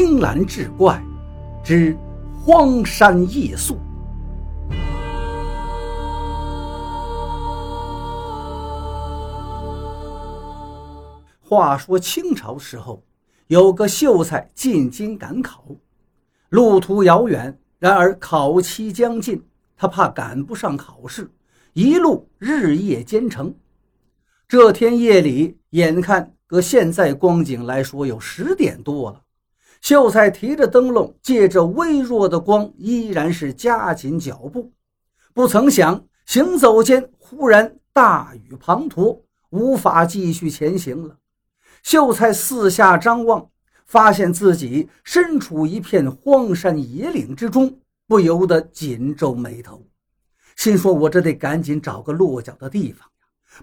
青蓝志怪之荒山夜宿。话说清朝时候，有个秀才进京赶考，路途遥远，然而考期将近，他怕赶不上考试，一路日夜兼程。这天夜里，眼看搁现在光景来说，有十点多了。秀才提着灯笼，借着微弱的光，依然是加紧脚步。不曾想，行走间忽然大雨滂沱，无法继续前行了。秀才四下张望，发现自己身处一片荒山野岭之中，不由得紧皱眉头，心说：“我这得赶紧找个落脚的地方。”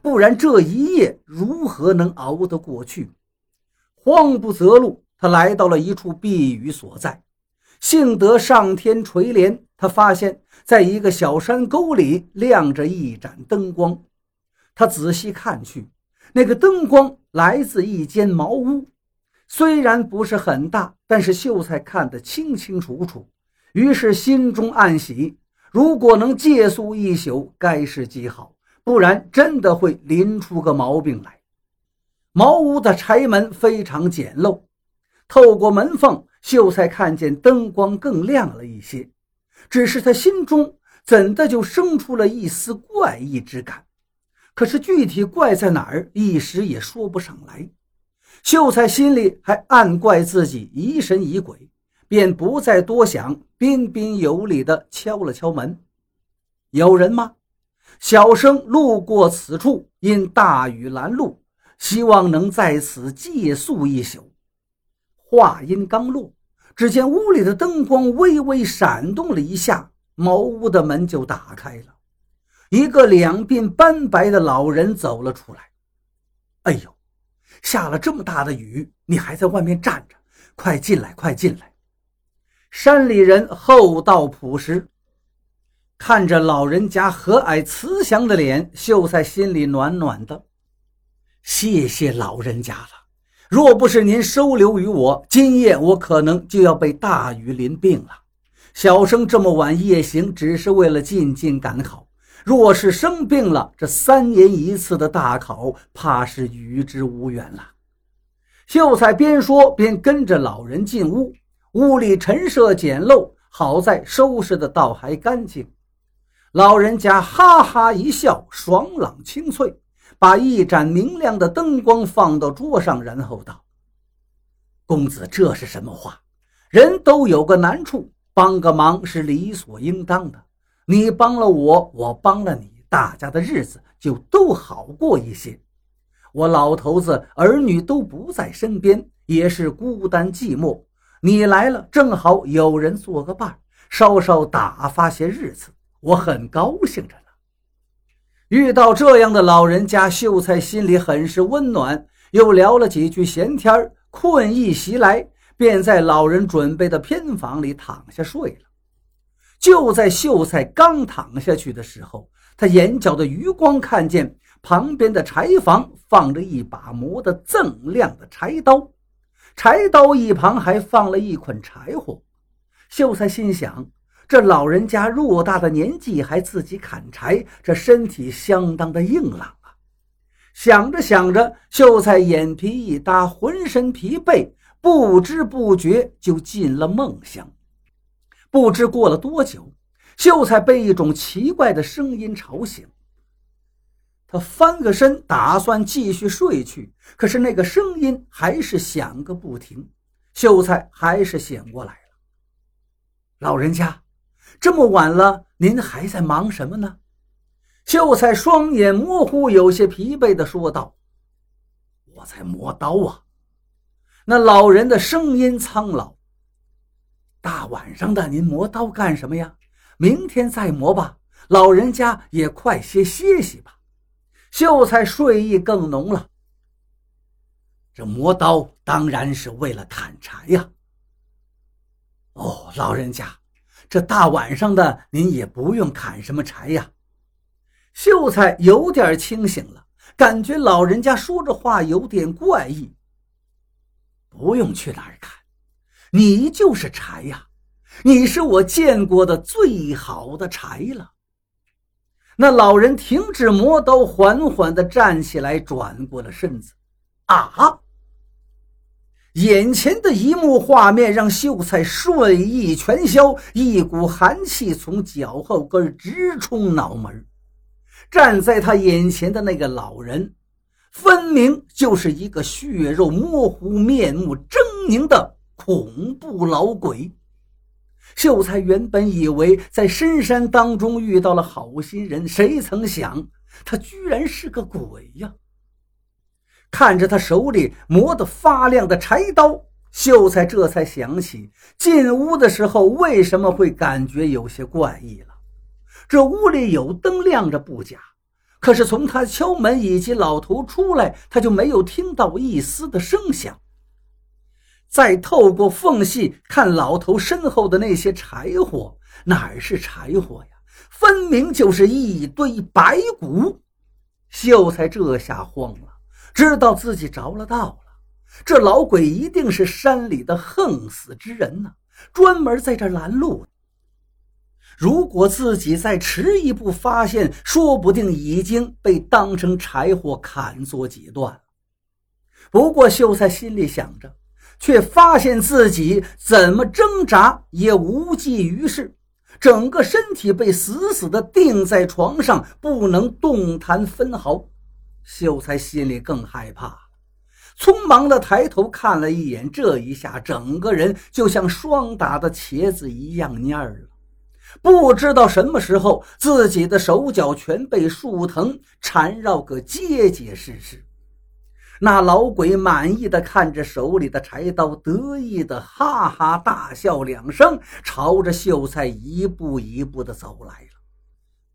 不然这一夜如何能熬得过去？慌不择路，他来到了一处避雨所在。幸得上天垂怜，他发现在一个小山沟里亮着一盏灯光。他仔细看去，那个灯光来自一间茅屋，虽然不是很大，但是秀才看得清清楚楚。于是心中暗喜，如果能借宿一宿，该是极好。不然真的会淋出个毛病来。茅屋的柴门非常简陋，透过门缝，秀才看见灯光更亮了一些。只是他心中怎的就生出了一丝怪异之感，可是具体怪在哪儿，一时也说不上来。秀才心里还暗怪自己疑神疑鬼，便不再多想，彬彬有礼地敲了敲门：“有人吗？”小生路过此处，因大雨拦路，希望能在此借宿一宿。话音刚落，只见屋里的灯光微微闪动了一下，茅屋的门就打开了，一个两鬓斑白的老人走了出来。哎呦，下了这么大的雨，你还在外面站着？快进来，快进来！山里人厚道朴实。看着老人家和蔼慈祥的脸，秀才心里暖暖的。谢谢老人家了，若不是您收留于我，今夜我可能就要被大雨淋病了。小生这么晚夜行，只是为了进京赶考。若是生病了，这三年一次的大考，怕是与之无缘了。秀才边说边跟着老人进屋，屋里陈设简陋，好在收拾的倒还干净。老人家哈哈一笑，爽朗清脆，把一盏明亮的灯光放到桌上，然后道：“公子，这是什么话？人都有个难处，帮个忙是理所应当的。你帮了我，我帮了你，大家的日子就都好过一些。我老头子儿女都不在身边，也是孤单寂寞。你来了，正好有人做个伴，稍稍打发些日子。”我很高兴着呢。遇到这样的老人家，秀才心里很是温暖。又聊了几句闲天困意袭来，便在老人准备的偏房里躺下睡了。就在秀才刚躺下去的时候，他眼角的余光看见旁边的柴房放着一把磨得锃亮的柴刀，柴刀一旁还放了一捆柴火。秀才心想。这老人家偌大的年纪还自己砍柴，这身体相当的硬朗啊！想着想着，秀才眼皮一搭，浑身疲惫，不知不觉就进了梦乡。不知过了多久，秀才被一种奇怪的声音吵醒。他翻个身，打算继续睡去，可是那个声音还是响个不停。秀才还是醒过来了。老人家。这么晚了，您还在忙什么呢？秀才双眼模糊，有些疲惫地说道：“我在磨刀啊。”那老人的声音苍老：“大晚上的，您磨刀干什么呀？明天再磨吧。老人家也快些歇息吧。”秀才睡意更浓了。这磨刀当然是为了砍柴呀。哦，老人家。这大晚上的，您也不用砍什么柴呀。秀才有点清醒了，感觉老人家说这话有点怪异。不用去哪儿砍，你就是柴呀，你是我见过的最好的柴了。”那老人停止磨刀，缓缓地站起来，转过了身子。啊！眼前的一幕画面让秀才睡意全消，一股寒气从脚后跟直冲脑门。站在他眼前的那个老人，分明就是一个血肉模糊、面目狰狞的恐怖老鬼。秀才原本以为在深山当中遇到了好心人，谁曾想他居然是个鬼呀！看着他手里磨得发亮的柴刀，秀才这才想起进屋的时候为什么会感觉有些怪异了。这屋里有灯亮着不假，可是从他敲门以及老头出来，他就没有听到一丝的声响。再透过缝隙看老头身后的那些柴火，哪是柴火呀？分明就是一堆白骨。秀才这下慌了，知道自己着了道了。这老鬼一定是山里的横死之人呢，专门在这拦路。如果自己再迟一步发现，说不定已经被当成柴火砍作几段不过秀才心里想着。却发现自己怎么挣扎也无济于事，整个身体被死死地钉在床上，不能动弹分毫。秀才心里更害怕了，匆忙的抬头看了一眼，这一下整个人就像霜打的茄子一样蔫儿了。不知道什么时候，自己的手脚全被树藤缠绕个结结实实。那老鬼满意的看着手里的柴刀，得意的哈哈大笑两声，朝着秀才一步一步的走来了。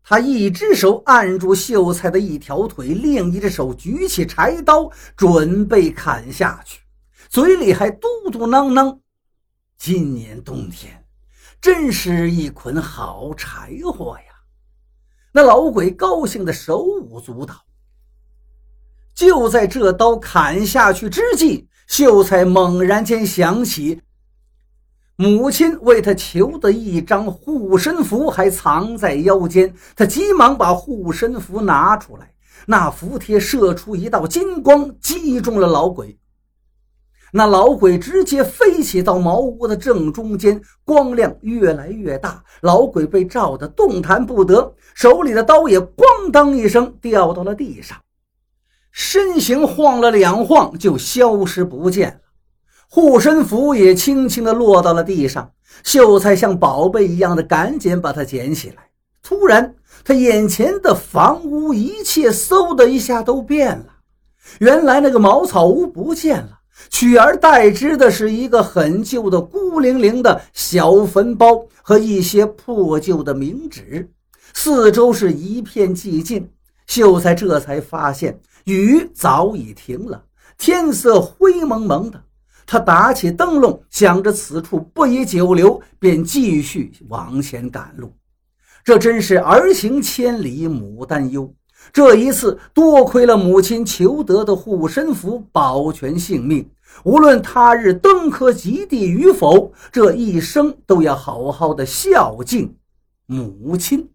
他一只手按住秀才的一条腿，另一只手举起柴刀，准备砍下去，嘴里还嘟嘟囔囔：“今年冬天真是一捆好柴火呀！”那老鬼高兴的手舞足蹈。就在这刀砍下去之际，秀才猛然间想起，母亲为他求的一张护身符还藏在腰间。他急忙把护身符拿出来，那符贴射出一道金光，击中了老鬼。那老鬼直接飞起到茅屋的正中间，光亮越来越大，老鬼被照得动弹不得，手里的刀也咣当一声掉到了地上。身形晃了两晃，就消失不见了。护身符也轻轻地落到了地上。秀才像宝贝一样的赶紧把它捡起来。突然，他眼前的房屋一切嗖的一下都变了。原来那个茅草屋不见了，取而代之的是一个很旧的、孤零零的小坟包和一些破旧的冥纸。四周是一片寂静。秀才这才发现。雨早已停了，天色灰蒙蒙的。他打起灯笼，想着此处不宜久留，便继续往前赶路。这真是儿行千里母担忧。这一次多亏了母亲求得的护身符，保全性命。无论他日登科及第与否，这一生都要好好的孝敬母亲。